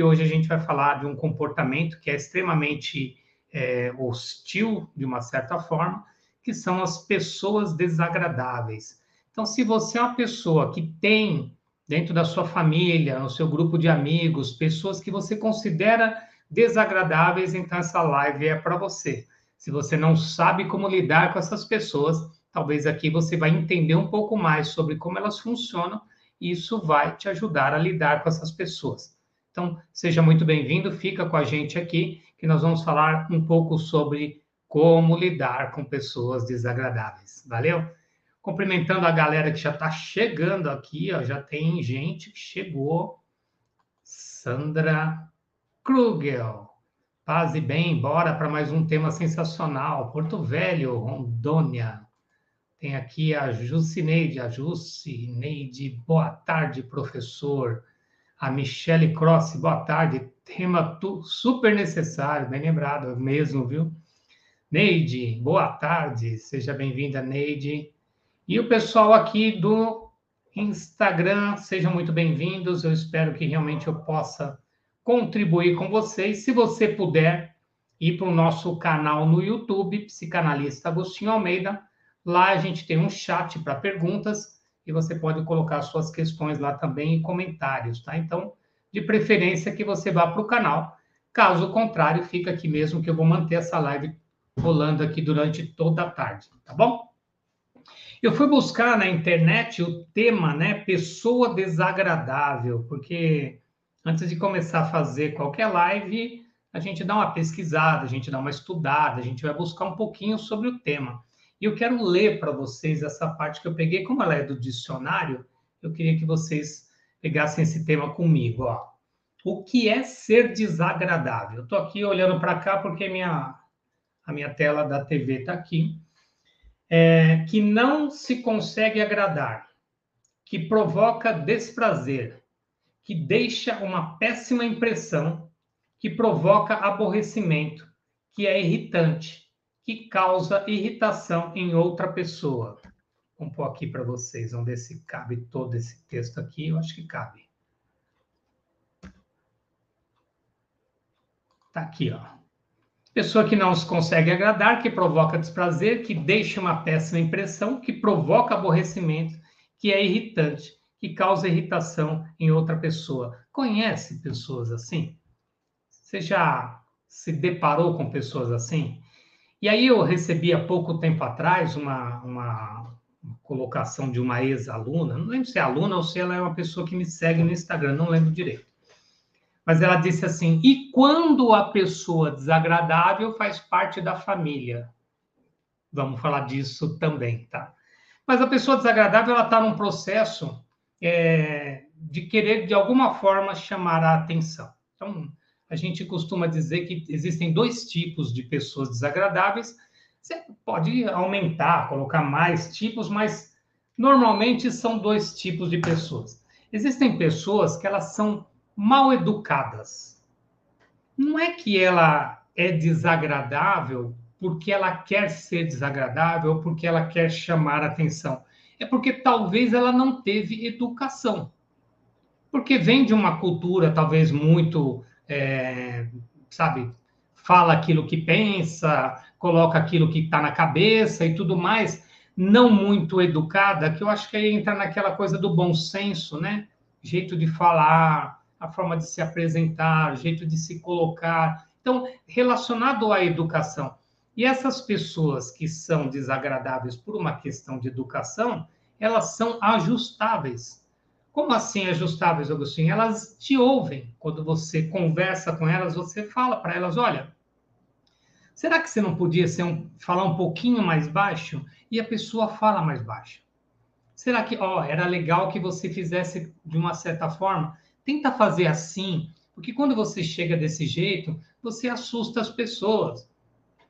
E hoje a gente vai falar de um comportamento que é extremamente é, hostil, de uma certa forma, que são as pessoas desagradáveis. Então, se você é uma pessoa que tem dentro da sua família, no seu grupo de amigos, pessoas que você considera desagradáveis, então essa live é para você. Se você não sabe como lidar com essas pessoas, talvez aqui você vai entender um pouco mais sobre como elas funcionam e isso vai te ajudar a lidar com essas pessoas. Então, seja muito bem-vindo, fica com a gente aqui, que nós vamos falar um pouco sobre como lidar com pessoas desagradáveis. Valeu? Cumprimentando a galera que já está chegando aqui, ó, já tem gente que chegou. Sandra Krugel. Paz e bem, bora para mais um tema sensacional. Porto Velho, Rondônia. Tem aqui a Jucineide, a Jucineide. Boa tarde, professor. A Michele Cross, boa tarde. Tema super necessário, bem lembrado mesmo, viu? Neide, boa tarde. Seja bem-vinda, Neide. E o pessoal aqui do Instagram, sejam muito bem-vindos. Eu espero que realmente eu possa contribuir com vocês. Se você puder ir para o nosso canal no YouTube, Psicanalista Agostinho Almeida, lá a gente tem um chat para perguntas e você pode colocar suas questões lá também em comentários, tá? Então, de preferência que você vá para o canal. Caso contrário, fica aqui mesmo que eu vou manter essa live rolando aqui durante toda a tarde, tá bom? Eu fui buscar na internet o tema, né, pessoa desagradável, porque antes de começar a fazer qualquer live, a gente dá uma pesquisada, a gente dá uma estudada, a gente vai buscar um pouquinho sobre o tema. E eu quero ler para vocês essa parte que eu peguei, como ela é do dicionário, eu queria que vocês pegassem esse tema comigo. Ó. O que é ser desagradável? Estou aqui olhando para cá porque minha, a minha tela da TV está aqui. É, que não se consegue agradar, que provoca desprazer, que deixa uma péssima impressão, que provoca aborrecimento, que é irritante, que causa irritação em outra pessoa. Vamos pôr aqui para vocês, vamos ver se cabe todo esse texto aqui. Eu acho que cabe. Tá aqui, ó. Pessoa que não se consegue agradar, que provoca desprazer, que deixa uma péssima impressão, que provoca aborrecimento, que é irritante, que causa irritação em outra pessoa. Conhece pessoas assim? Você já se deparou com pessoas assim? E aí eu recebi há pouco tempo atrás uma, uma, colocação de uma ex-aluna, não lembro se é aluna ou se ela é uma pessoa que me segue no Instagram, não lembro direito. Mas ela disse assim: e quando a pessoa desagradável faz parte da família? Vamos falar disso também, tá? Mas a pessoa desagradável, ela está num processo é, de querer, de alguma forma, chamar a atenção. Então, a gente costuma dizer que existem dois tipos de pessoas desagradáveis. Você pode aumentar, colocar mais tipos, mas normalmente são dois tipos de pessoas. Existem pessoas que elas são mal educadas. Não é que ela é desagradável porque ela quer ser desagradável porque ela quer chamar atenção. É porque talvez ela não teve educação. Porque vem de uma cultura talvez muito é, sabe, fala aquilo que pensa, coloca aquilo que está na cabeça e tudo mais, não muito educada, que eu acho que aí entra naquela coisa do bom senso, né? Jeito de falar, a forma de se apresentar, jeito de se colocar. Então, relacionado à educação. E essas pessoas que são desagradáveis por uma questão de educação, elas são ajustáveis. Como assim ajustáveis, Agostinho? Elas te ouvem. Quando você conversa com elas, você fala para elas: olha, será que você não podia um, falar um pouquinho mais baixo? E a pessoa fala mais baixo. Será que, ó, era legal que você fizesse de uma certa forma? Tenta fazer assim, Porque quando você chega desse jeito, você assusta as pessoas.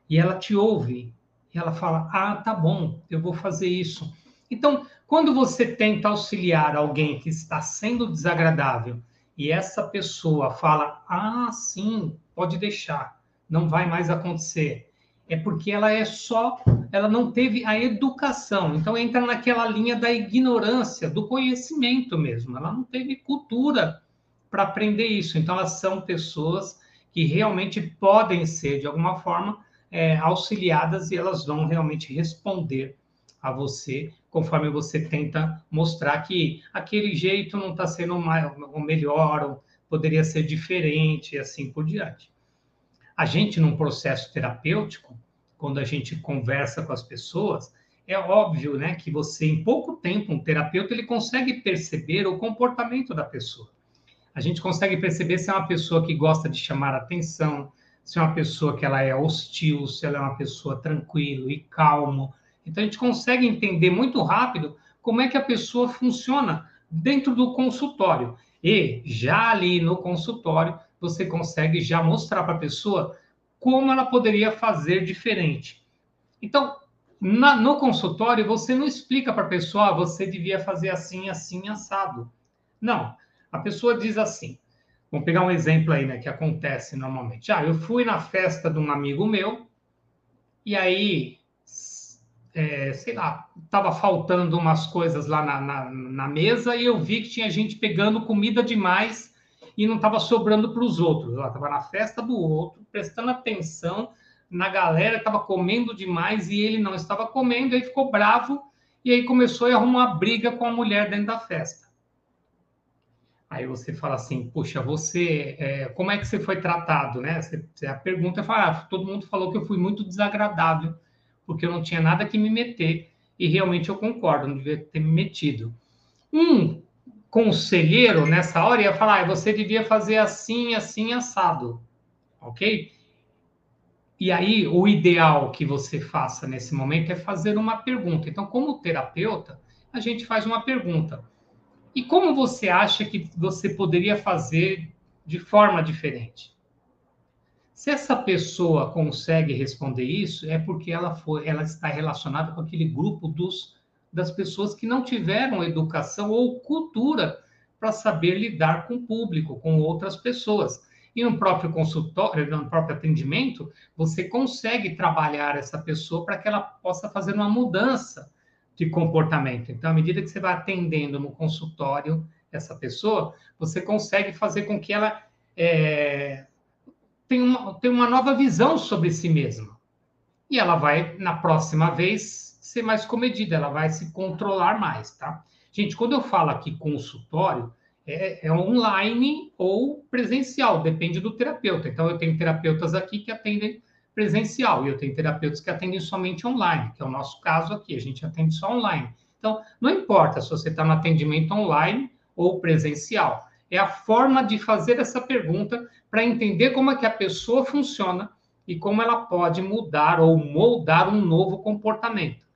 E ela te ouve. E ela fala: Ah, tá bom, eu vou fazer isso. Então, quando você tenta auxiliar alguém que está sendo desagradável e essa pessoa fala: Ah, sim, pode deixar, não vai mais acontecer é porque ela é só, ela não teve a educação. Então entra naquela linha da ignorância, do conhecimento mesmo. Ela não teve cultura para aprender isso. Então elas são pessoas que realmente podem ser de alguma forma é, auxiliadas e elas vão realmente responder a você conforme você tenta mostrar que aquele jeito não está sendo o melhor, ou poderia ser diferente, e assim por diante. A gente, num processo terapêutico, quando a gente conversa com as pessoas, é óbvio, né, que você em pouco tempo, um terapeuta, ele consegue perceber o comportamento da pessoa. A gente consegue perceber se é uma pessoa que gosta de chamar atenção, se é uma pessoa que ela é hostil, se ela é uma pessoa tranquila e calmo. Então a gente consegue entender muito rápido como é que a pessoa funciona dentro do consultório. E já ali no consultório, você consegue já mostrar para a pessoa como ela poderia fazer diferente. Então, na, no consultório, você não explica para a pessoa, ah, você devia fazer assim, assim, assado. Não. A pessoa diz assim. Vamos pegar um exemplo aí, né, que acontece normalmente. Ah, eu fui na festa de um amigo meu, e aí, é, sei lá, estava faltando umas coisas lá na, na, na mesa, e eu vi que tinha gente pegando comida demais e não estava sobrando para os outros. Ela estava na festa do outro, prestando atenção na galera, estava comendo demais e ele não estava comendo, aí ficou bravo e aí começou a arrumar uma briga com a mulher dentro da festa. Aí você fala assim, puxa, você, é, como é que você foi tratado, né? Você, a pergunta é ah, todo mundo falou que eu fui muito desagradável, porque eu não tinha nada que me meter, e realmente eu concordo, não devia ter me metido. Um conselheiro nessa hora ia falar, ah, você devia fazer assim, assim, assado, ok? E aí, o ideal que você faça nesse momento é fazer uma pergunta. Então, como terapeuta, a gente faz uma pergunta. E como você acha que você poderia fazer de forma diferente? Se essa pessoa consegue responder isso, é porque ela foi, ela está relacionada com aquele grupo dos das pessoas que não tiveram educação ou cultura para saber lidar com o público, com outras pessoas. E no próprio consultório, no próprio atendimento, você consegue trabalhar essa pessoa para que ela possa fazer uma mudança de comportamento. Então, à medida que você vai atendendo no consultório essa pessoa, você consegue fazer com que ela é, tenha, uma, tenha uma nova visão sobre si mesma. E ela vai, na próxima vez, ser mais comedida, ela vai se controlar mais, tá? Gente, quando eu falo aqui consultório, é, é online ou presencial, depende do terapeuta. Então, eu tenho terapeutas aqui que atendem presencial e eu tenho terapeutas que atendem somente online, que é o nosso caso aqui, a gente atende só online. Então, não importa se você está no atendimento online ou presencial, é a forma de fazer essa pergunta para entender como é que a pessoa funciona e como ela pode mudar ou moldar um novo comportamento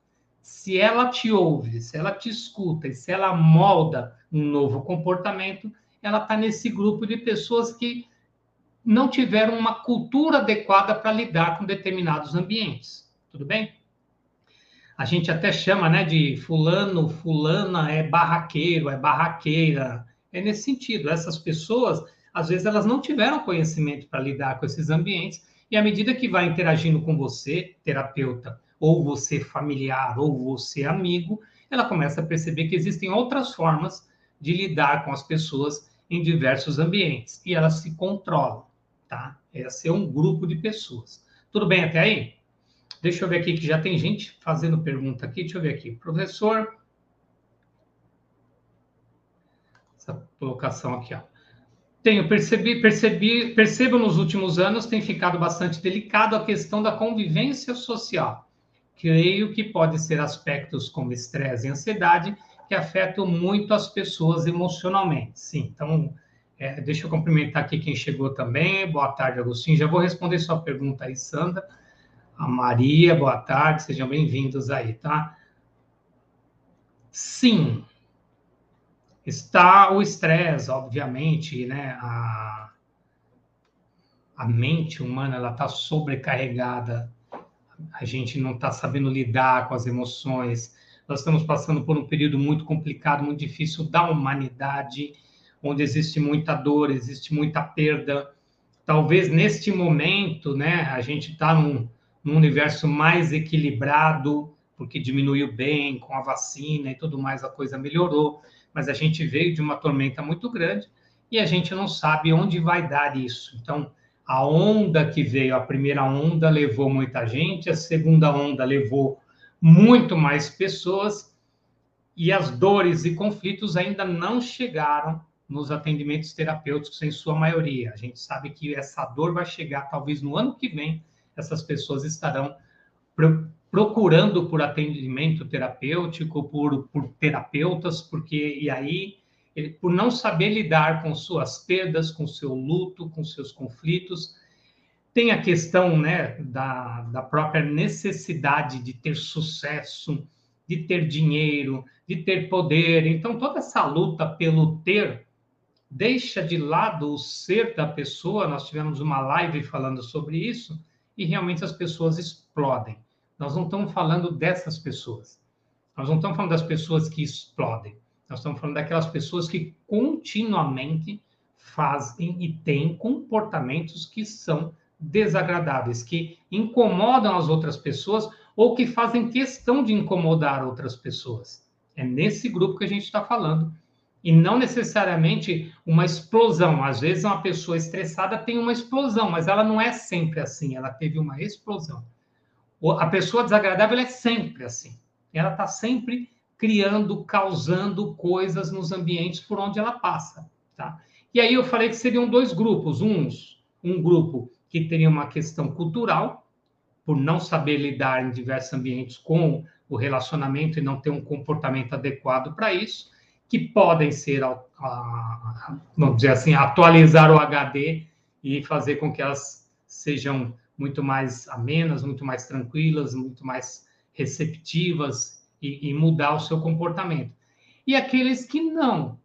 se ela te ouve, se ela te escuta e se ela molda um novo comportamento, ela está nesse grupo de pessoas que não tiveram uma cultura adequada para lidar com determinados ambientes. Tudo bem? A gente até chama né, de fulano, fulana é barraqueiro, é barraqueira. É nesse sentido. Essas pessoas, às vezes, elas não tiveram conhecimento para lidar com esses ambientes, e à medida que vai interagindo com você, terapeuta, ou você familiar, ou você amigo, ela começa a perceber que existem outras formas de lidar com as pessoas em diversos ambientes e elas se controlam, tá? Esse é um grupo de pessoas. Tudo bem até aí? Deixa eu ver aqui que já tem gente fazendo pergunta aqui. Deixa eu ver aqui. Professor. Essa colocação aqui, ó. Tenho percebi, percebi, percebo nos últimos anos tem ficado bastante delicado a questão da convivência social creio que pode ser aspectos como estresse e ansiedade que afetam muito as pessoas emocionalmente. Sim, então, é, deixa eu cumprimentar aqui quem chegou também. Boa tarde, Agostinho. Já vou responder sua pergunta aí, Sandra. A Maria, boa tarde, sejam bem-vindos aí, tá? Sim, está o estresse, obviamente, né? A, a mente humana ela está sobrecarregada, a gente não está sabendo lidar com as emoções. Nós estamos passando por um período muito complicado, muito difícil da humanidade, onde existe muita dor, existe muita perda. Talvez neste momento, né, a gente está num, num universo mais equilibrado, porque diminuiu bem com a vacina e tudo mais, a coisa melhorou. Mas a gente veio de uma tormenta muito grande e a gente não sabe onde vai dar isso. Então, a onda que veio, a primeira onda levou muita gente, a segunda onda levou muito mais pessoas e as dores e conflitos ainda não chegaram nos atendimentos terapêuticos em sua maioria. A gente sabe que essa dor vai chegar talvez no ano que vem, essas pessoas estarão procurando por atendimento terapêutico, por, por terapeutas, porque e aí ele, por não saber lidar com suas perdas, com seu luto, com seus conflitos. Tem a questão né, da, da própria necessidade de ter sucesso, de ter dinheiro, de ter poder. Então, toda essa luta pelo ter deixa de lado o ser da pessoa. Nós tivemos uma live falando sobre isso e realmente as pessoas explodem. Nós não estamos falando dessas pessoas. Nós não estamos falando das pessoas que explodem. Nós estamos falando daquelas pessoas que continuamente fazem e têm comportamentos que são desagradáveis, que incomodam as outras pessoas ou que fazem questão de incomodar outras pessoas. É nesse grupo que a gente está falando. E não necessariamente uma explosão. Às vezes, uma pessoa estressada tem uma explosão, mas ela não é sempre assim. Ela teve uma explosão. A pessoa desagradável é sempre assim. Ela está sempre criando, causando coisas nos ambientes por onde ela passa, tá? E aí eu falei que seriam dois grupos, uns, um grupo que teria uma questão cultural, por não saber lidar em diversos ambientes com o relacionamento e não ter um comportamento adequado para isso, que podem ser, vamos dizer assim, atualizar o HD e fazer com que elas sejam muito mais amenas, muito mais tranquilas, muito mais receptivas e, e mudar o seu comportamento. E aqueles que não,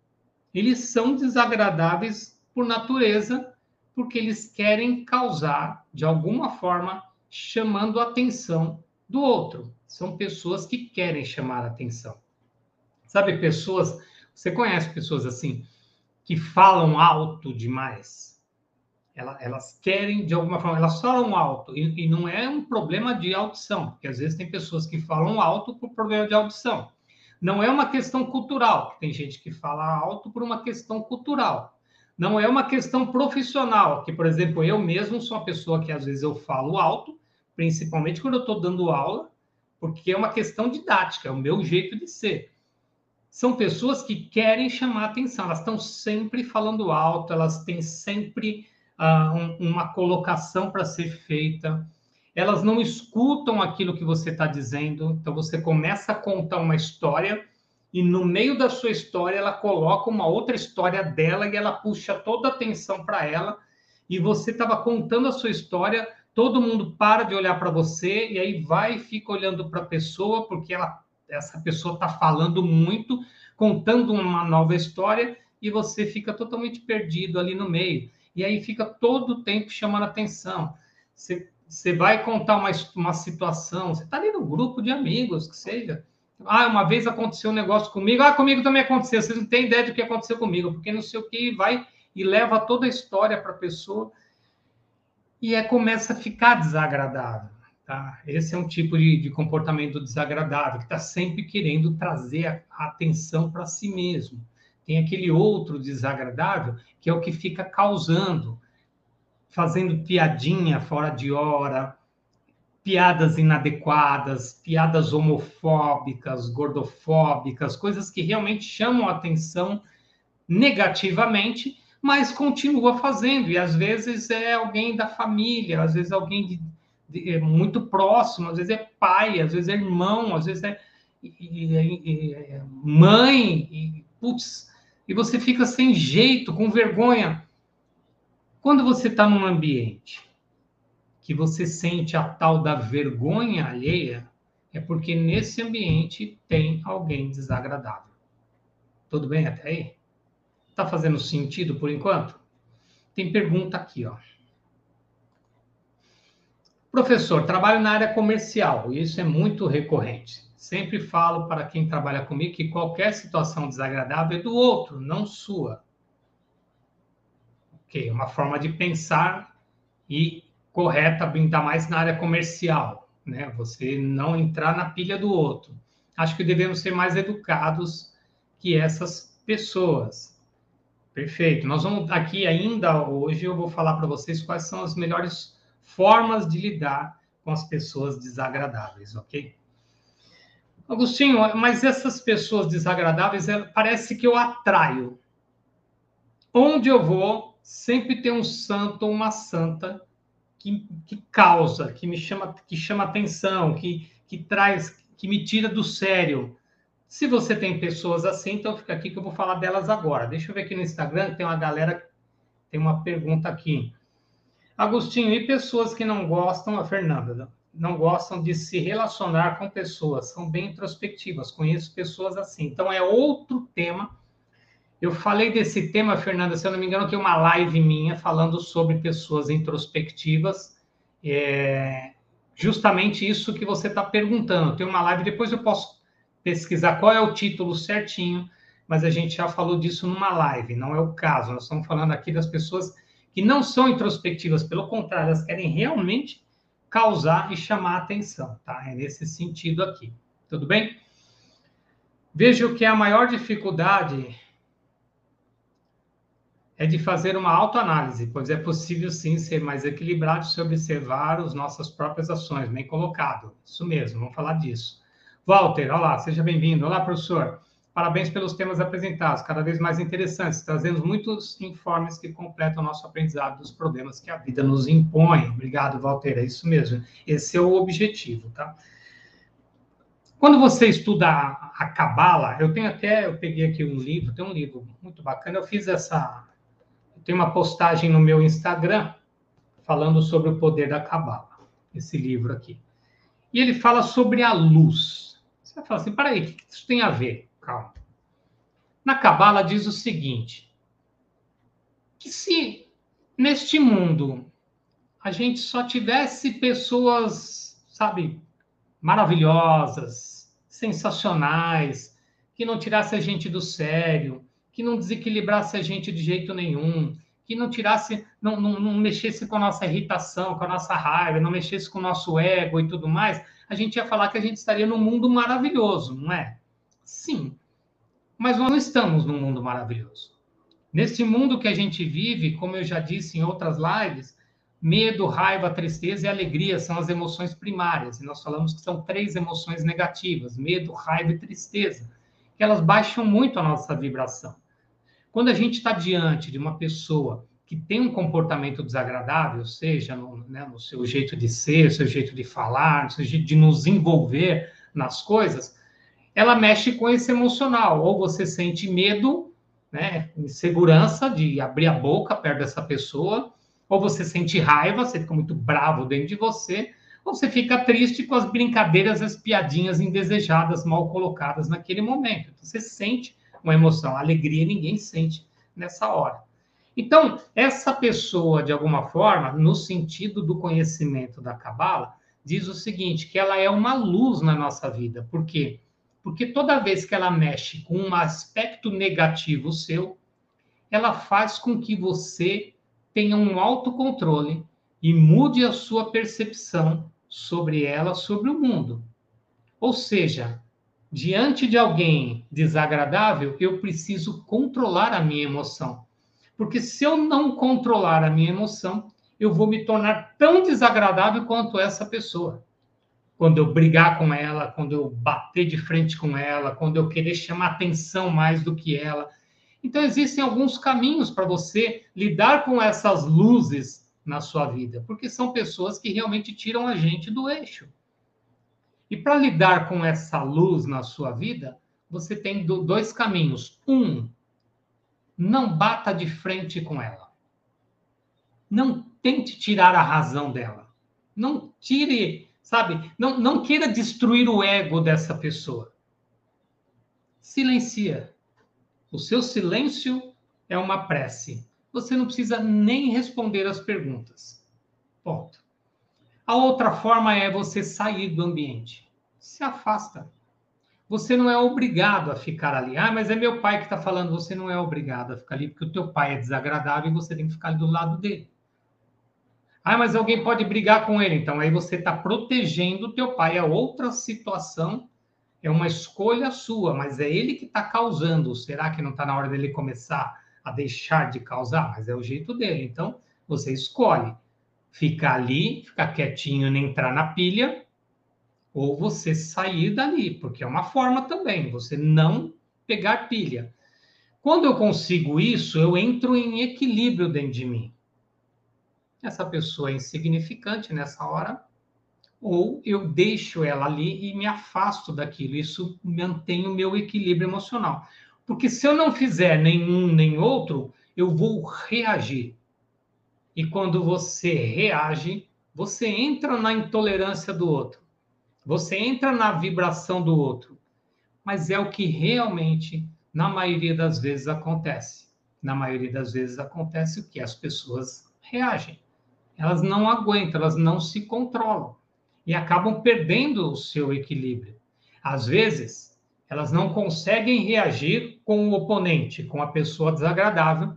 eles são desagradáveis por natureza, porque eles querem causar, de alguma forma, chamando a atenção do outro. São pessoas que querem chamar a atenção. Sabe, pessoas, você conhece pessoas assim, que falam alto demais elas querem, de alguma forma, elas falam alto, e, e, não é um problema de audição, porque às vezes tem pessoas que falam alto por problema de audição. Não é uma questão cultural, tem gente que fala alto por uma questão cultural. Não é uma questão profissional, que, por exemplo, eu mesmo sou uma pessoa que às vezes eu falo alto, principalmente quando eu estou dando aula, porque é uma questão didática, é o meu jeito de ser. São pessoas que querem chamar atenção, elas estão sempre falando alto, elas têm sempre uh, um, uma colocação para ser feita, elas não escutam aquilo que você está dizendo, então você começa a contar uma história e no meio da sua história ela coloca uma outra história dela e ela puxa toda a atenção para ela. E você estava contando a sua história, todo mundo para de olhar para você e aí vai e fica olhando para a pessoa porque ela, essa pessoa está falando muito, contando uma nova história e você fica totalmente perdido ali no meio e aí fica todo o tempo chamando atenção. Você, você vai contar uma, uma situação, você está ali no grupo de amigos, que seja. Ah, uma vez aconteceu um negócio comigo, ah, comigo também aconteceu, vocês não têm ideia do que aconteceu comigo, porque não sei o que, vai e leva toda a história para a pessoa e é, começa a ficar desagradável. Tá? Esse é um tipo de, de comportamento desagradável, que está sempre querendo trazer a, a atenção para si mesmo. Tem aquele outro desagradável, que é o que fica causando, fazendo piadinha fora de hora, piadas inadequadas, piadas homofóbicas, gordofóbicas, coisas que realmente chamam a atenção negativamente, mas continua fazendo. E às vezes é alguém da família, às vezes alguém de, de, é muito próximo, às vezes é pai, às vezes é irmão, às vezes é, é mãe, e, putz, e você fica sem jeito, com vergonha. Quando você está num ambiente que você sente a tal da vergonha alheia, é porque nesse ambiente tem alguém desagradável. Tudo bem até aí? Tá fazendo sentido por enquanto? Tem pergunta aqui, ó. Professor, trabalho na área comercial e isso é muito recorrente. Sempre falo para quem trabalha comigo que qualquer situação desagradável é do outro, não sua. Ok, uma forma de pensar e correta, ainda mais na área comercial, né? Você não entrar na pilha do outro. Acho que devemos ser mais educados que essas pessoas. Perfeito. Nós vamos aqui ainda hoje eu vou falar para vocês quais são as melhores formas de lidar com as pessoas desagradáveis, ok? Agostinho, mas essas pessoas desagradáveis, é, parece que eu atraio. Onde eu vou, sempre tem um santo ou uma santa que, que causa, que me chama, que chama atenção, que, que traz, que me tira do sério. Se você tem pessoas assim, então fica aqui que eu vou falar delas agora. Deixa eu ver aqui no Instagram, tem uma galera, tem uma pergunta aqui. Agostinho, e pessoas que não gostam, a Fernanda, não gostam de se relacionar com pessoas, são bem introspectivas, conheço pessoas assim. Então é outro tema eu falei desse tema, Fernanda, se eu não me engano, tem uma live minha falando sobre pessoas introspectivas. É justamente isso que você está perguntando. Tem uma live, depois eu posso pesquisar qual é o título certinho, mas a gente já falou disso numa live, não é o caso. Nós estamos falando aqui das pessoas que não são introspectivas, pelo contrário, elas querem realmente causar e chamar atenção, tá? É nesse sentido aqui. Tudo bem? Vejo que a maior dificuldade é de fazer uma autoanálise, pois é possível sim ser mais equilibrado se observar as nossas próprias ações, bem colocado. Isso mesmo, vamos falar disso. Walter, olá, seja bem-vindo. Olá, professor. Parabéns pelos temas apresentados, cada vez mais interessantes, trazendo muitos informes que completam o nosso aprendizado dos problemas que a vida nos impõe. Obrigado, Walter, é isso mesmo. Esse é o objetivo, tá? Quando você estuda a Cabala, eu tenho até, eu peguei aqui um livro, tem um livro muito bacana, eu fiz essa tem uma postagem no meu Instagram falando sobre o poder da Cabala, esse livro aqui. E ele fala sobre a luz. Você vai falar assim, peraí, o que isso tem a ver? Calma. Na Cabala diz o seguinte, que se neste mundo a gente só tivesse pessoas, sabe, maravilhosas, sensacionais, que não tirasse a gente do sério, que não desequilibrasse a gente de jeito nenhum, que não tirasse, não, não, não, mexesse com a nossa irritação, com a nossa raiva, não mexesse com o nosso ego e tudo mais, a gente ia falar que a gente estaria num mundo maravilhoso, não é? Sim. Mas nós não estamos num mundo maravilhoso. Nesse mundo que a gente vive, como eu já disse em outras lives, medo, raiva, tristeza e alegria são as emoções primárias. E nós falamos que são três emoções negativas: medo, raiva e tristeza que elas baixam muito a nossa vibração. Quando a gente está diante de uma pessoa que tem um comportamento desagradável, seja no, né, no seu jeito de ser, seu jeito de falar, seu jeito de nos envolver nas coisas, ela mexe com esse emocional. Ou você sente medo, né, insegurança de abrir a boca perto dessa pessoa, ou você sente raiva, você fica muito bravo dentro de você, ou você fica triste com as brincadeiras, as piadinhas indesejadas, mal colocadas naquele momento. Então, você sente uma emoção, alegria ninguém sente nessa hora. Então, essa pessoa, de alguma forma, no sentido do conhecimento da Cabala, diz o seguinte: que ela é uma luz na nossa vida. Por quê? Porque toda vez que ela mexe com um aspecto negativo seu, ela faz com que você tenha um autocontrole e mude a sua percepção sobre ela, sobre o mundo. Ou seja, diante de alguém desagradável, eu preciso controlar a minha emoção. Porque se eu não controlar a minha emoção, eu vou me tornar tão desagradável quanto essa pessoa. Quando eu brigar com ela, quando eu bater de frente com ela, quando eu querer chamar atenção mais do que ela. Então, existem alguns caminhos para você lidar com essas luzes na sua vida, porque são pessoas que realmente tiram a gente do eixo. E para lidar com essa luz na sua vida, você tem dois caminhos. Um, não bata de frente com ela. Não tente tirar a razão dela. Não tire, sabe? Não, não queira destruir o ego dessa pessoa. Silencia. O seu silêncio é uma prece você não precisa nem responder as perguntas. Ponto. A outra forma é você sair do ambiente. Se afasta. Você não é obrigado a ficar ali. Ah, mas é meu pai que está falando. Você não é obrigado a ficar ali, porque o teu pai é desagradável e você tem que ficar ali do lado dele. Ah, mas alguém pode brigar com ele. Então, aí você está protegendo o teu pai. É outra situação, é uma escolha sua, mas é ele que está causando. Será que não está na hora dele começar a deixar de causar? Mas é o jeito dele. Então, você escolhe ficar ali, ficar quietinho nem entrar na pilha, ou você sair dali, porque é uma forma também, você não pegar pilha. Quando eu consigo isso, eu entro em equilíbrio dentro de mim. Essa pessoa é insignificante nessa hora, ou eu deixo ela ali e me afasto daquilo. Isso mantém o meu equilíbrio emocional. Porque se eu não fizer nenhum nem outro, eu vou reagir. E quando você reage, você entra na intolerância do outro. Você entra na vibração do outro, mas é o que realmente, na maioria das vezes, acontece. Na maioria das vezes acontece o que as pessoas reagem. Elas não aguentam, elas não se controlam e acabam perdendo o seu equilíbrio. Às vezes, elas não conseguem reagir com o oponente, com a pessoa desagradável,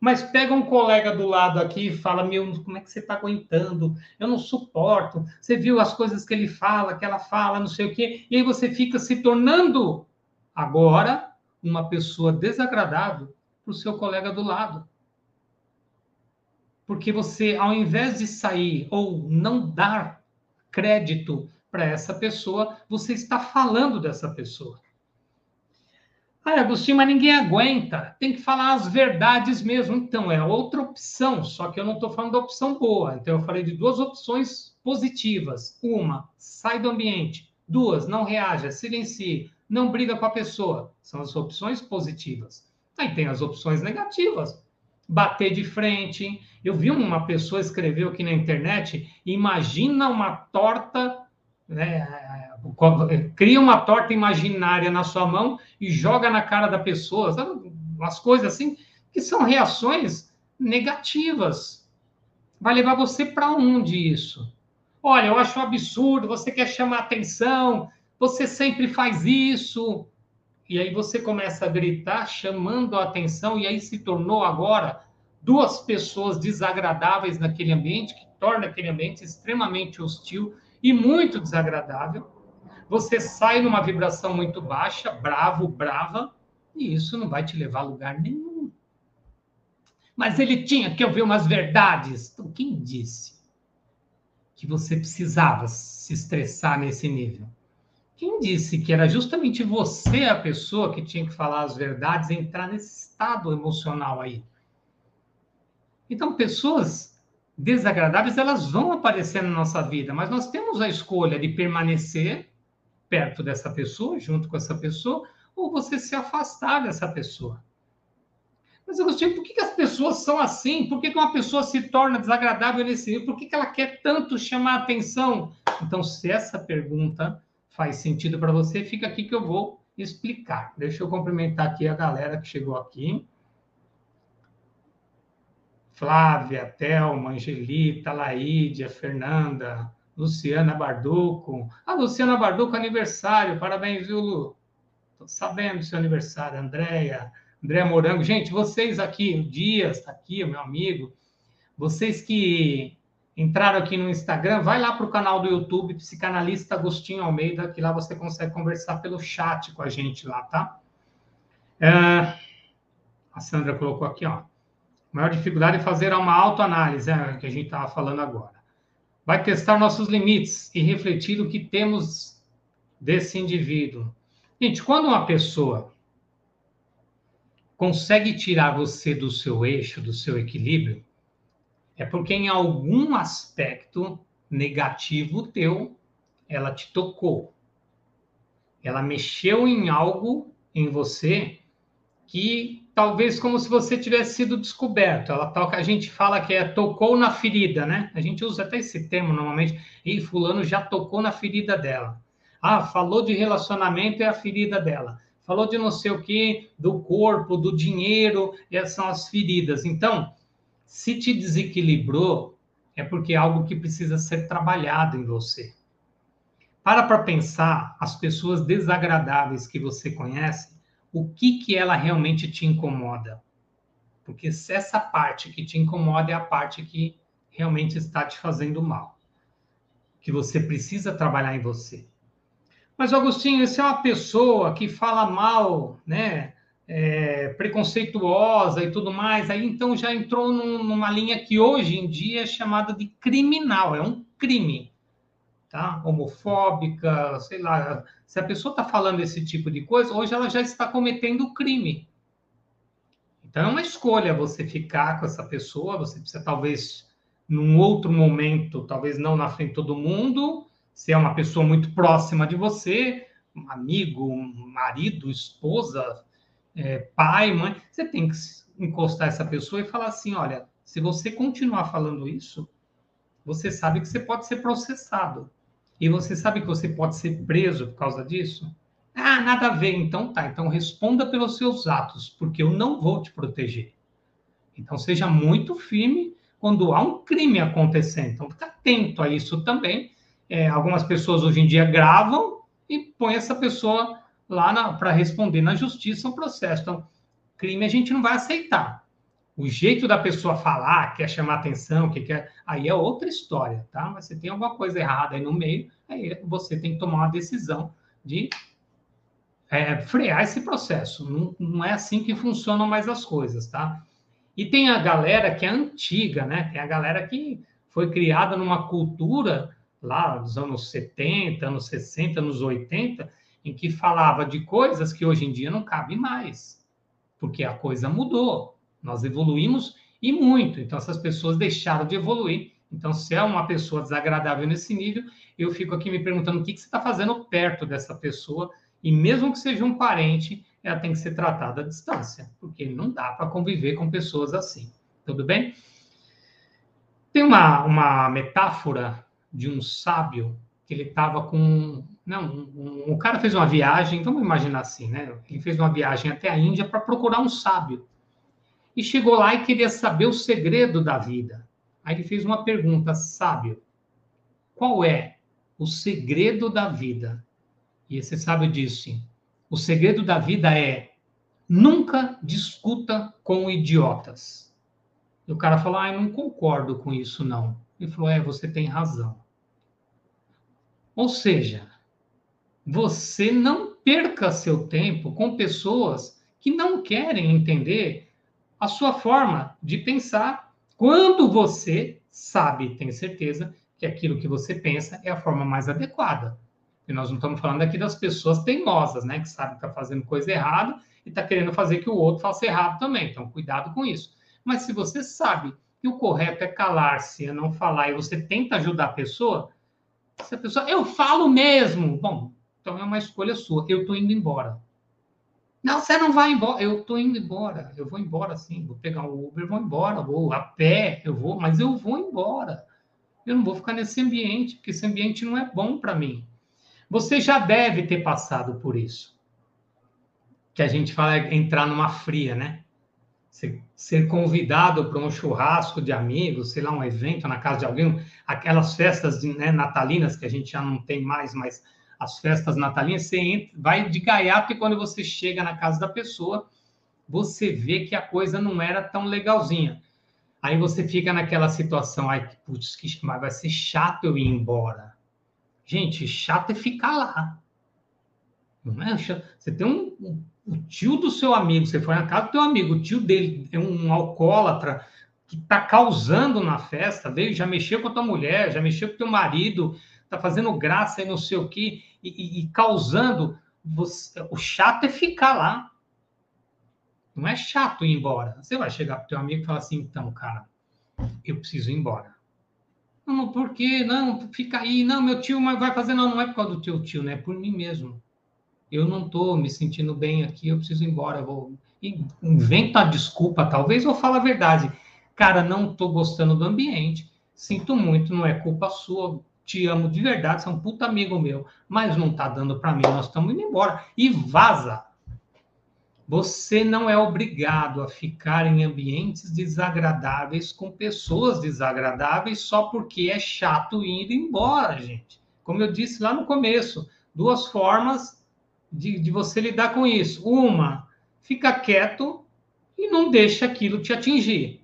mas pega um colega do lado aqui e fala: Meu, como é que você está aguentando? Eu não suporto. Você viu as coisas que ele fala, que ela fala, não sei o quê. E aí você fica se tornando agora uma pessoa desagradável para o seu colega do lado. Porque você, ao invés de sair ou não dar crédito para essa pessoa, você está falando dessa pessoa. Ah, Agostinho, mas ninguém aguenta. Tem que falar as verdades mesmo. Então, é outra opção, só que eu não estou falando da opção boa. Então, eu falei de duas opções positivas. Uma, sai do ambiente. Duas, não reaja, silencie, não briga com a pessoa. São as opções positivas. Aí tem as opções negativas. Bater de frente. Eu vi uma pessoa escreveu aqui na internet: imagina uma torta né, cria uma torta imaginária na sua mão e joga na cara da pessoa, sabe? umas coisas assim, que são reações negativas. Vai levar você para onde isso? Olha, eu acho um absurdo, você quer chamar atenção, você sempre faz isso. E aí você começa a gritar, chamando a atenção, e aí se tornou agora duas pessoas desagradáveis naquele ambiente, que torna aquele ambiente extremamente hostil e muito desagradável você sai numa vibração muito baixa, bravo, brava, e isso não vai te levar a lugar nenhum. Mas ele tinha que ouvir umas verdades. Então, quem disse que você precisava se estressar nesse nível? Quem disse que era justamente você a pessoa que tinha que falar as verdades, entrar nesse estado emocional aí? Então, pessoas desagradáveis, elas vão aparecer na nossa vida, mas nós temos a escolha de permanecer perto dessa pessoa, junto com essa pessoa, ou você se afastar dessa pessoa. Mas eu gostei, por que, que as pessoas são assim? Por que, que uma pessoa se torna desagradável nesse nível? Por que, que ela quer tanto chamar atenção? Então, se essa pergunta faz sentido para você, fica aqui que eu vou explicar. Deixa eu cumprimentar aqui a galera que chegou aqui. Flávia, Thelma, Angelita, Laídia, Fernanda, Luciana Barduco. A Luciana Barduco, aniversário. Parabéns, viu, Lu? Tô sabendo do seu aniversário. Andréia, André Morango. Gente, vocês aqui, o Dias está aqui, meu amigo. Vocês que entraram aqui no Instagram, vai lá para o canal do YouTube, Psicanalista Agostinho Almeida, que lá você consegue conversar pelo chat com a gente lá, tá? É, a Sandra colocou aqui, ó. Maior dificuldade é fazer uma autoanálise, é, que a gente estava falando agora vai testar nossos limites e refletir o que temos desse indivíduo. Gente, quando uma pessoa consegue tirar você do seu eixo, do seu equilíbrio, é porque em algum aspecto negativo teu, ela te tocou. Ela mexeu em algo em você que talvez como se você tivesse sido descoberto. Ela toca, a gente fala que é tocou na ferida, né? A gente usa até esse termo normalmente. E fulano já tocou na ferida dela. Ah, falou de relacionamento é a ferida dela. Falou de não sei o que, do corpo, do dinheiro, essas são as feridas. Então, se te desequilibrou, é porque é algo que precisa ser trabalhado em você. Para para pensar as pessoas desagradáveis que você conhece, o que que ela realmente te incomoda? Porque se essa parte que te incomoda é a parte que realmente está te fazendo mal, que você precisa trabalhar em você. Mas Agostinho, se é uma pessoa que fala mal, né, é, preconceituosa e tudo mais, aí então já entrou num, numa linha que hoje em dia é chamada de criminal, é um crime, tá? Homofóbica, sei lá. Se a pessoa está falando esse tipo de coisa, hoje ela já está cometendo crime. Então é uma escolha você ficar com essa pessoa, você precisa talvez num outro momento, talvez não na frente de todo mundo, se é uma pessoa muito próxima de você, um amigo, um marido, esposa, é, pai, mãe, você tem que encostar essa pessoa e falar assim: olha, se você continuar falando isso, você sabe que você pode ser processado. E você sabe que você pode ser preso por causa disso? Ah, nada a ver. Então tá. Então responda pelos seus atos, porque eu não vou te proteger. Então seja muito firme quando há um crime acontecendo. Então fica atento a isso também. É, algumas pessoas hoje em dia gravam e põe essa pessoa lá para responder na justiça um processo. Então, crime a gente não vai aceitar. O jeito da pessoa falar, quer chamar atenção, que quer, aí é outra história, tá? Mas se tem alguma coisa errada aí no meio, aí você tem que tomar uma decisão de é, frear esse processo. Não, não é assim que funcionam mais as coisas, tá? E tem a galera que é antiga, né? Tem a galera que foi criada numa cultura lá dos anos 70, anos 60, anos 80, em que falava de coisas que hoje em dia não cabem mais, porque a coisa mudou, nós evoluímos e muito, então essas pessoas deixaram de evoluir. Então, se é uma pessoa desagradável nesse nível, eu fico aqui me perguntando o que, que você está fazendo perto dessa pessoa, e mesmo que seja um parente, ela tem que ser tratada à distância, porque não dá para conviver com pessoas assim. Tudo bem? Tem uma, uma metáfora de um sábio que ele estava com não, um, um, o cara fez uma viagem, vamos imaginar assim, né? Ele fez uma viagem até a Índia para procurar um sábio. E chegou lá e queria saber o segredo da vida. Aí ele fez uma pergunta, sábio, qual é o segredo da vida? E esse sábio disse: o segredo da vida é nunca discuta com idiotas. E o cara falou: ah, eu não concordo com isso, não. Ele falou: é, você tem razão. Ou seja, você não perca seu tempo com pessoas que não querem entender a sua forma de pensar quando você sabe, tem certeza, que aquilo que você pensa é a forma mais adequada. E nós não estamos falando aqui das pessoas teimosas, né? Que sabem que está fazendo coisa errada e está querendo fazer que o outro faça errado também. Então, cuidado com isso. Mas se você sabe que o correto é calar-se, é não falar, e você tenta ajudar a pessoa, se a pessoa, eu falo mesmo. Bom, então é uma escolha sua. Eu estou indo embora. Não, você não vai embora. Eu estou indo embora. Eu vou embora sim. Vou pegar um Uber, vou embora. Vou a pé, eu vou, mas eu vou embora. Eu não vou ficar nesse ambiente, porque esse ambiente não é bom para mim. Você já deve ter passado por isso. Que a gente fala é entrar numa fria, né? Ser, convidado para um churrasco de amigos, sei lá, um evento na casa de alguém, aquelas festas né, natalinas que a gente já não tem mais, mas as festas natalinas, você entra, vai de gaiato e quando você chega na casa da pessoa, você vê que a coisa não era tão legalzinha. Aí você fica naquela situação, ai, putz, que vai ser chato eu ir embora. Gente, chato é ficar lá. Não é? Você tem um, um, o tio do seu amigo, você foi na casa do teu amigo, o tio dele é um alcoólatra que está causando na festa, veio, já mexeu com a tua mulher, já mexeu com o teu marido, está fazendo graça e não sei o quê, e, e, e causando. Você, o chato é ficar lá. Não é chato ir embora. Você vai chegar para o teu amigo e falar assim, então, cara, eu preciso ir embora. Não, por quê? Não, fica aí. Não, meu tio vai fazer. Não, não é por causa do teu tio, né? É por mim mesmo. Eu não estou me sentindo bem aqui, eu preciso ir embora. Vou... Inventa a desculpa, talvez, ou fala a verdade. Cara, não estou gostando do ambiente. Sinto muito, não é culpa sua te amo de verdade, você é um puta amigo meu, mas não tá dando para mim, nós estamos indo embora. E vaza. Você não é obrigado a ficar em ambientes desagradáveis com pessoas desagradáveis só porque é chato ir embora, gente. Como eu disse lá no começo, duas formas de, de você lidar com isso. Uma, fica quieto e não deixa aquilo te atingir.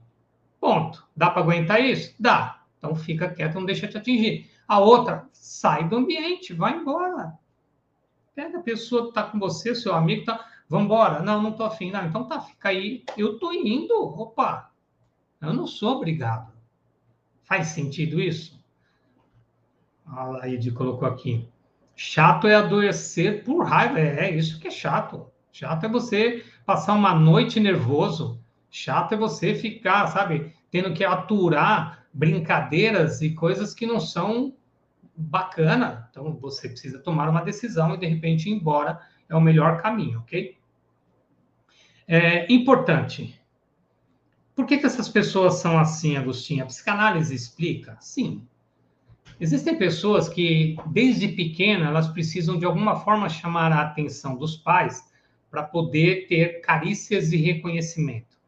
Ponto. Dá para aguentar isso? Dá. Então fica quieto, não deixa te atingir. A outra, sai do ambiente, vai embora. Pega a pessoa que está com você, seu amigo, tá Vamos embora? Não, não estou afim. Não, então tá, fica aí. Eu estou indo. Opa, eu não sou obrigado. Faz sentido isso? A Laide colocou aqui. Chato é adoecer por raiva. É, é isso que é chato. Chato é você passar uma noite nervoso. Chato é você ficar, sabe, tendo que aturar brincadeiras e coisas que não são bacana. Então você precisa tomar uma decisão e de repente ir embora é o melhor caminho, ok? É importante. Por que, que essas pessoas são assim, Agostinho? A psicanálise explica? Sim. Existem pessoas que, desde pequena, elas precisam de alguma forma chamar a atenção dos pais para poder ter carícias e reconhecimento.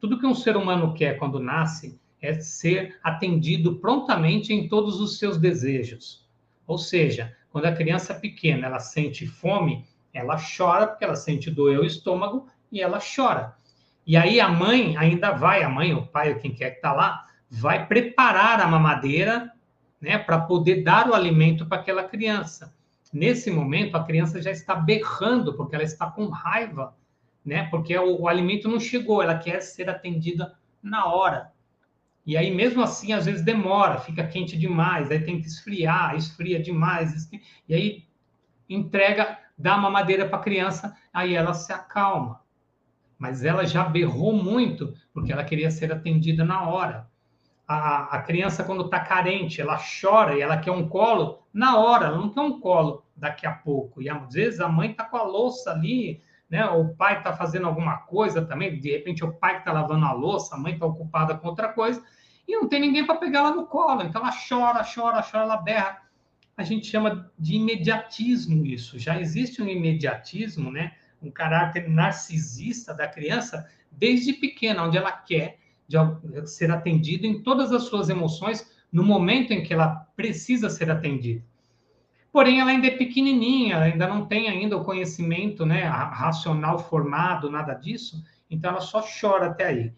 Tudo que um ser humano quer quando nasce é ser atendido prontamente em todos os seus desejos. Ou seja, quando a criança pequena ela sente fome, ela chora porque ela sente doer o estômago e ela chora. E aí a mãe ainda vai, a mãe, o pai, ou quem quer que está lá, vai preparar a mamadeira, né, para poder dar o alimento para aquela criança. Nesse momento, a criança já está berrando porque ela está com raiva, né, porque o, o alimento não chegou, ela quer ser atendida na hora. E aí, mesmo assim, às vezes demora, fica quente demais, aí tem que esfriar, esfria demais, e aí entrega dá uma madeira para a criança, aí ela se acalma. Mas ela já berrou muito, porque ela queria ser atendida na hora. A, a criança, quando está carente, ela chora e ela quer um colo na hora, ela não quer um colo daqui a pouco. E às vezes a mãe está com a louça ali, né? o pai está fazendo alguma coisa também, de repente o pai está lavando a louça, a mãe está ocupada com outra coisa, e não tem ninguém para pegar ela no colo. Então ela chora, chora, chora, ela berra a gente chama de imediatismo isso. Já existe um imediatismo, né? um caráter narcisista da criança desde pequena, onde ela quer ser atendida em todas as suas emoções no momento em que ela precisa ser atendida. Porém, ela ainda é pequenininha, ainda não tem ainda o conhecimento né, racional formado, nada disso, então ela só chora até aí.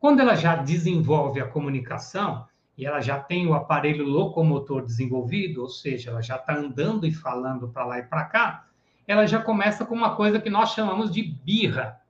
Quando ela já desenvolve a comunicação, e ela já tem o aparelho locomotor desenvolvido, ou seja, ela já está andando e falando para lá e para cá, ela já começa com uma coisa que nós chamamos de birra.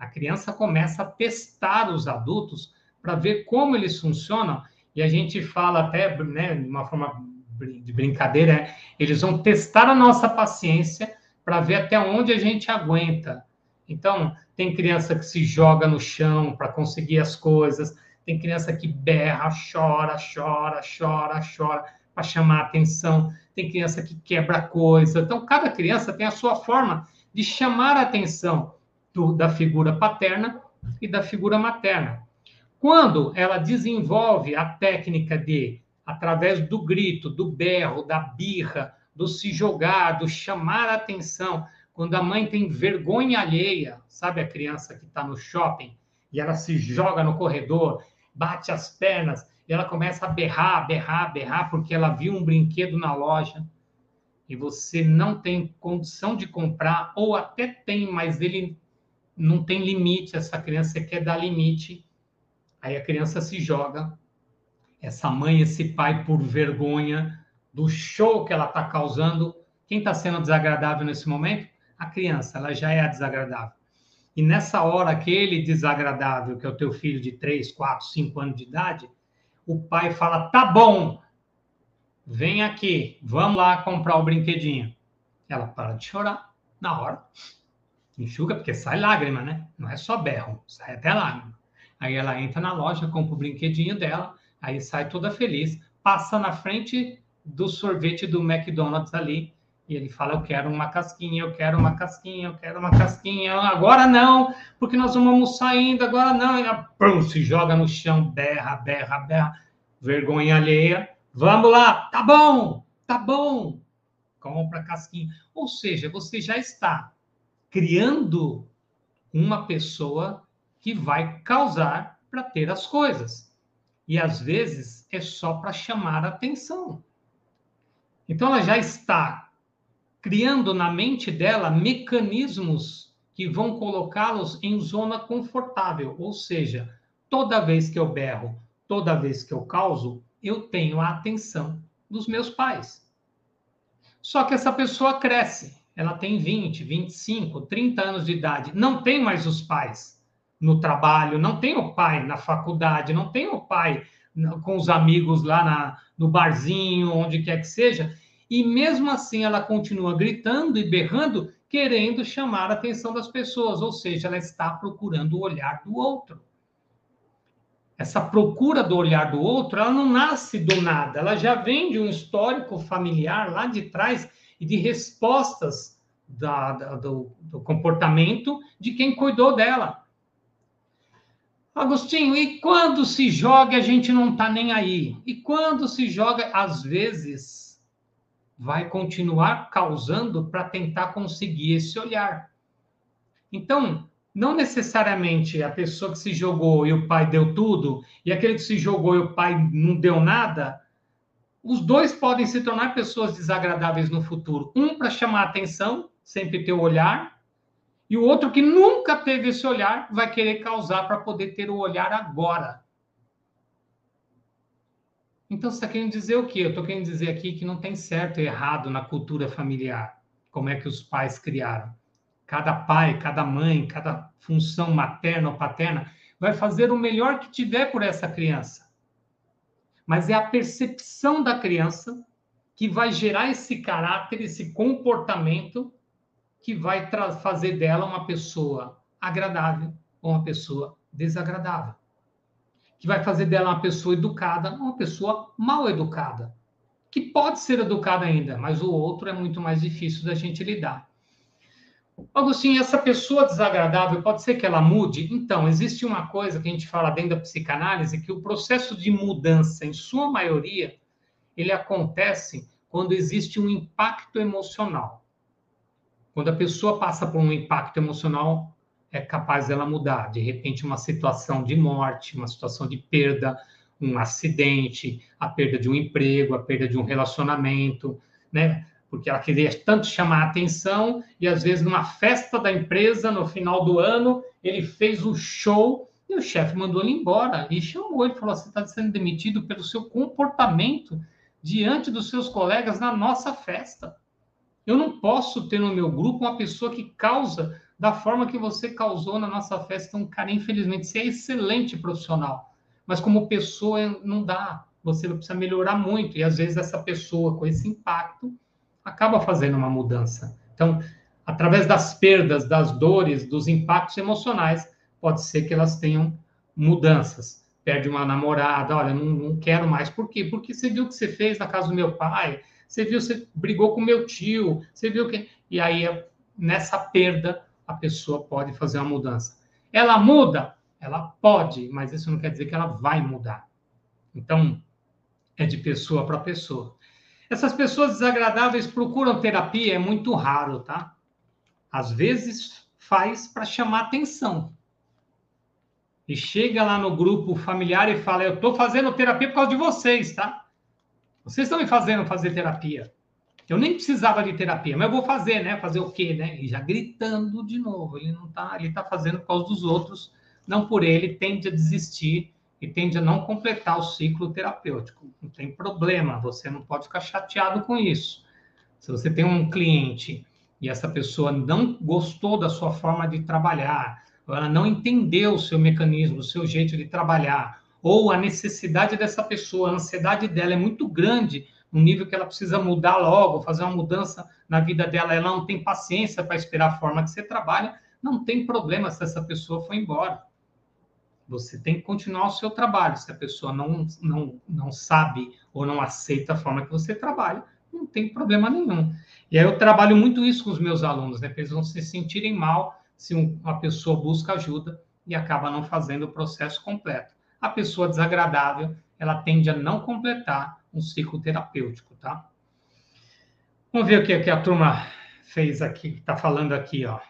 A criança começa a testar os adultos para ver como eles funcionam, e a gente fala até, né, de uma forma de brincadeira, é, eles vão testar a nossa paciência para ver até onde a gente aguenta. Então, tem criança que se joga no chão para conseguir as coisas, tem criança que berra, chora, chora, chora, chora para chamar atenção. Tem criança que quebra coisa. Então, cada criança tem a sua forma de chamar a atenção do, da figura paterna e da figura materna. Quando ela desenvolve a técnica de, através do grito, do berro, da birra, do se jogar, do chamar a atenção, quando a mãe tem vergonha alheia, sabe a criança que está no shopping e ela se joga no corredor bate as pernas, e ela começa a berrar, berrar, berrar, porque ela viu um brinquedo na loja e você não tem condição de comprar, ou até tem, mas ele não tem limite, essa criança quer dar limite, aí a criança se joga, essa mãe, esse pai, por vergonha do show que ela está causando, quem está sendo desagradável nesse momento? A criança, ela já é desagradável. E nessa hora, aquele desagradável, que é o teu filho de 3, 4, 5 anos de idade, o pai fala: tá bom, vem aqui, vamos lá comprar o brinquedinho. Ela para de chorar na hora. Enxuga, porque sai lágrima, né? Não é só berro, sai até lágrima. Aí ela entra na loja, compra o brinquedinho dela, aí sai toda feliz, passa na frente do sorvete do McDonald's ali, e ele fala: Eu quero uma casquinha, eu quero uma casquinha, eu quero uma casquinha. Agora não, porque nós vamos almoçar ainda, agora não. E ela, pum, se joga no chão, berra, berra, berra. Vergonha alheia. Vamos lá, tá bom, tá bom. Compra casquinha. Ou seja, você já está criando uma pessoa que vai causar para ter as coisas. E às vezes é só para chamar a atenção. Então ela já está criando na mente dela mecanismos que vão colocá-los em zona confortável, ou seja, toda vez que eu berro, toda vez que eu causo, eu tenho a atenção dos meus pais. Só que essa pessoa cresce, ela tem 20, 25, 30 anos de idade, não tem mais os pais no trabalho, não tem o pai na faculdade, não tem o pai com os amigos lá na, no barzinho, onde quer que seja, e mesmo assim ela continua gritando e berrando, querendo chamar a atenção das pessoas, ou seja, ela está procurando o olhar do outro. Essa procura do olhar do outro, ela não nasce do nada, ela já vem de um histórico familiar lá de trás e de respostas da, da, do, do comportamento de quem cuidou dela. Agostinho, e quando se joga, a gente não está nem aí. E quando se joga, às vezes, vai continuar causando para tentar conseguir esse olhar. Então, não necessariamente a pessoa que se jogou e o pai deu tudo, e aquele que se jogou e o pai não deu nada, os dois podem se tornar pessoas desagradáveis no futuro. Um para chamar atenção, sempre ter o olhar, e o outro que nunca teve esse olhar vai querer causar para poder ter o olhar agora. Então, você está querendo dizer o quê? Eu estou querendo dizer aqui que não tem certo e errado na cultura familiar, como é que os pais criaram. Cada pai, cada mãe, cada função materna ou paterna vai fazer o melhor que tiver por essa criança mas é a percepção da criança que vai gerar esse caráter, esse comportamento que vai fazer dela uma pessoa agradável ou uma pessoa desagradável. Que vai fazer dela uma pessoa educada ou uma pessoa mal educada. Que pode ser educada ainda, mas o outro é muito mais difícil da gente lidar. Agostinho, essa pessoa desagradável, pode ser que ela mude? Então, existe uma coisa que a gente fala dentro da psicanálise, que o processo de mudança, em sua maioria, ele acontece quando existe um impacto emocional. Quando a pessoa passa por um impacto emocional, é capaz dela mudar. De repente, uma situação de morte, uma situação de perda, um acidente, a perda de um emprego, a perda de um relacionamento, né? porque ela queria tanto chamar a atenção, e às vezes numa festa da empresa, no final do ano, ele fez um show e o chefe mandou ele embora e chamou ele falou: Você está sendo demitido pelo seu comportamento diante dos seus colegas na nossa festa. Eu não posso ter no meu grupo uma pessoa que causa da forma que você causou na nossa festa. Então, cara, infelizmente, você é excelente profissional, mas como pessoa não dá. Você precisa melhorar muito. E às vezes essa pessoa com esse impacto acaba fazendo uma mudança. Então, através das perdas, das dores, dos impactos emocionais, pode ser que elas tenham mudanças. Perde uma namorada, olha, não, não quero mais. Por quê? Porque você viu o que você fez na casa do meu pai, você viu, você brigou com meu tio, você viu que. E aí, nessa perda, a pessoa pode fazer uma mudança. Ela muda? Ela pode, mas isso não quer dizer que ela vai mudar. Então, é de pessoa para pessoa. Essas pessoas desagradáveis procuram terapia, é muito raro, tá? Às vezes faz para chamar atenção. E chega lá no grupo familiar e fala: Eu estou fazendo terapia por causa de vocês, tá? Vocês estão me fazendo fazer terapia. Eu nem precisava de terapia, mas eu vou fazer, né? Fazer o quê, né? E já gritando de novo. Ele não tá, ele tá fazendo por causa dos outros, não por ele, tende a desistir e tende a não completar o ciclo terapêutico. Não tem problema, você não pode ficar chateado com isso. Se você tem um cliente e essa pessoa não gostou da sua forma de trabalhar, ou ela não entendeu o seu mecanismo, o seu jeito de trabalhar, ou a necessidade dessa pessoa, a ansiedade dela é muito grande, no nível que ela precisa mudar logo, fazer uma mudança na vida dela, ela não tem paciência para esperar a forma que você trabalha, não tem problema se essa pessoa for embora. Você tem que continuar o seu trabalho. Se a pessoa não, não, não sabe ou não aceita a forma que você trabalha, não tem problema nenhum. E aí eu trabalho muito isso com os meus alunos, né? Para eles não se sentirem mal se uma pessoa busca ajuda e acaba não fazendo o processo completo. A pessoa desagradável, ela tende a não completar um ciclo terapêutico, tá? Vamos ver o que, que a turma fez aqui, está falando aqui, ó.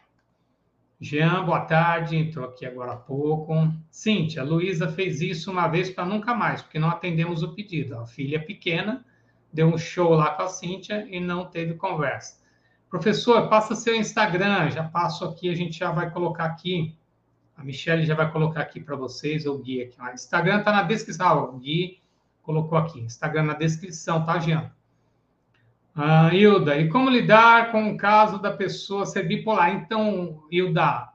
Jean, boa tarde, entrou aqui agora há pouco. Cíntia, Luísa fez isso uma vez para nunca mais, porque não atendemos o pedido. A filha pequena deu um show lá com a Cíntia e não teve conversa. Professor, passa seu Instagram, já passo aqui, a gente já vai colocar aqui. A Michelle já vai colocar aqui para vocês, o Gui aqui. O Instagram está na descrição. Ah, o Gui colocou aqui. Instagram na descrição, tá, Jean? Ah, Hilda, e como lidar com o caso da pessoa ser bipolar? Então, Hilda,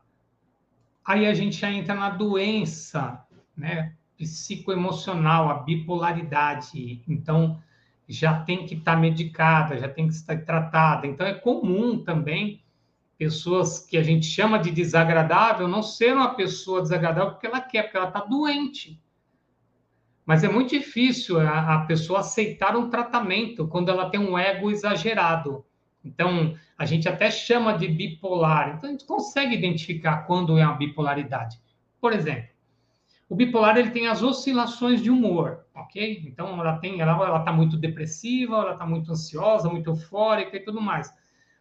aí a gente já entra na doença, né? Psicoemocional, a bipolaridade. Então, já tem que estar tá medicada, já tem que estar tratada. Então, é comum também pessoas que a gente chama de desagradável não ser uma pessoa desagradável porque ela quer, porque ela está doente. Mas é muito difícil a, a, pessoa aceitar um tratamento quando ela tem um ego exagerado. Então, a gente até chama de bipolar. Então, a gente consegue identificar quando é uma bipolaridade. Por exemplo, o bipolar ele tem as oscilações de humor, ok? Então, ela tem, ela, está muito depressiva, ela está muito ansiosa, muito eufórica e tudo mais.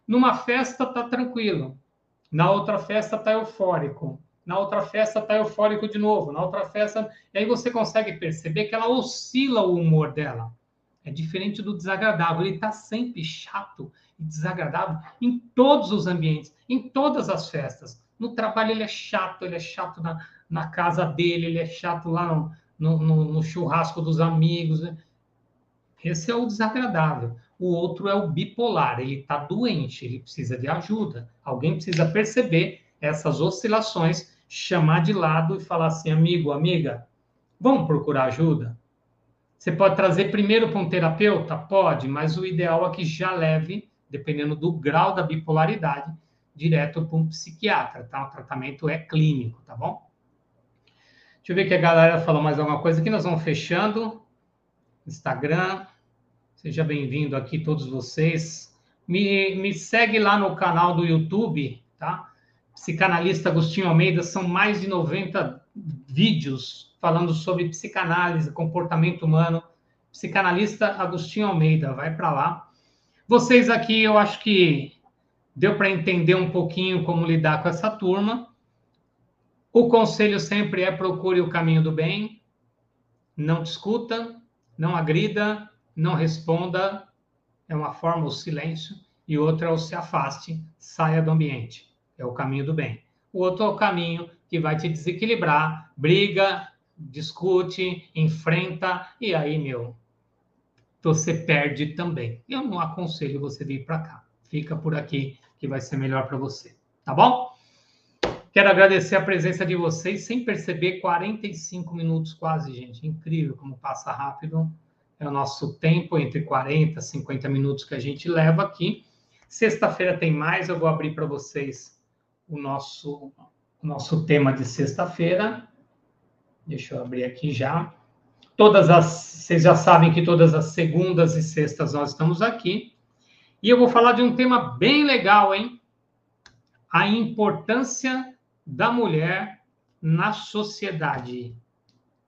Numa festa está tranquilo, na outra festa está eufórico na outra festa está eufórico de novo, na outra festa. E aí você consegue perceber que ela oscila o humor dela. É diferente do desagradável, ele está sempre chato e desagradável em todos os ambientes, em todas as festas. No trabalho ele é chato, ele é chato na, na casa dele, ele é chato lá no, no, no, no churrasco dos amigos. Esse é o desagradável. O outro é o bipolar, ele está doente, ele precisa de ajuda. Alguém precisa perceber essas oscilações chamar de lado e falar assim, amigo, amiga, vamos procurar ajuda? Você pode trazer primeiro para um terapeuta? Pode, mas o ideal é que já leve, dependendo do grau da bipolaridade, direto para um psiquiatra, tá? O tratamento é clínico, tá bom? Deixa eu ver que a galera falou mais alguma coisa aqui. Nós vamos fechando. Instagram. Seja bem-vindo aqui, todos vocês. Me, me segue lá no canal do YouTube, tá? psicanalista Agostinho Almeida, são mais de 90 vídeos falando sobre psicanálise, comportamento humano. Psicanalista Agostinho Almeida, vai para lá. Vocês aqui, eu acho que deu para entender um pouquinho como lidar com essa turma. O conselho sempre é procure o caminho do bem, não discuta, não agrida, não responda, é uma forma o silêncio, e outra é o se afaste, saia do ambiente é o caminho do bem. O outro é o caminho que vai te desequilibrar, briga, discute, enfrenta, e aí, meu, você perde também. Eu não aconselho você vir para cá. Fica por aqui que vai ser melhor para você, tá bom? Quero agradecer a presença de vocês, sem perceber, 45 minutos quase, gente. Incrível como passa rápido. É o nosso tempo, entre 40 e 50 minutos que a gente leva aqui. Sexta-feira tem mais, eu vou abrir para vocês o nosso, o nosso tema de sexta-feira. Deixa eu abrir aqui já. Todas as, vocês já sabem que todas as segundas e sextas nós estamos aqui. E eu vou falar de um tema bem legal, hein? A importância da mulher na sociedade.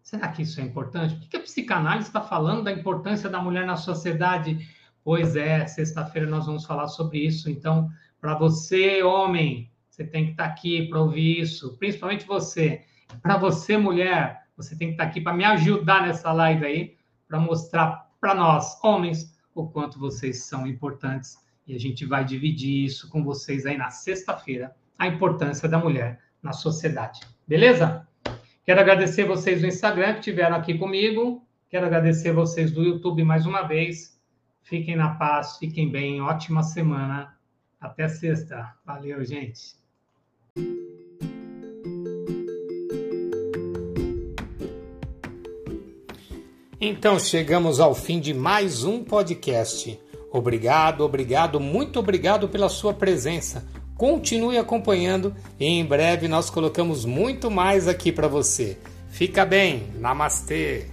Será que isso é importante? Por que a psicanálise está falando da importância da mulher na sociedade? Pois é, sexta-feira nós vamos falar sobre isso. Então, para você, homem, você tem que estar tá aqui para ouvir isso, principalmente você. Para você, mulher, você tem que estar tá aqui para me ajudar nessa live aí, para mostrar para nós, homens, o quanto vocês são importantes. E a gente vai dividir isso com vocês aí na sexta-feira, a importância da mulher na sociedade. Beleza? Quero agradecer vocês do Instagram que estiveram aqui comigo. Quero agradecer vocês do YouTube mais uma vez. Fiquem na paz, fiquem bem. Ótima semana. Até sexta. Valeu, gente. Então chegamos ao fim de mais um podcast. Obrigado, obrigado, muito obrigado pela sua presença. Continue acompanhando e em breve nós colocamos muito mais aqui para você. Fica bem, namastê!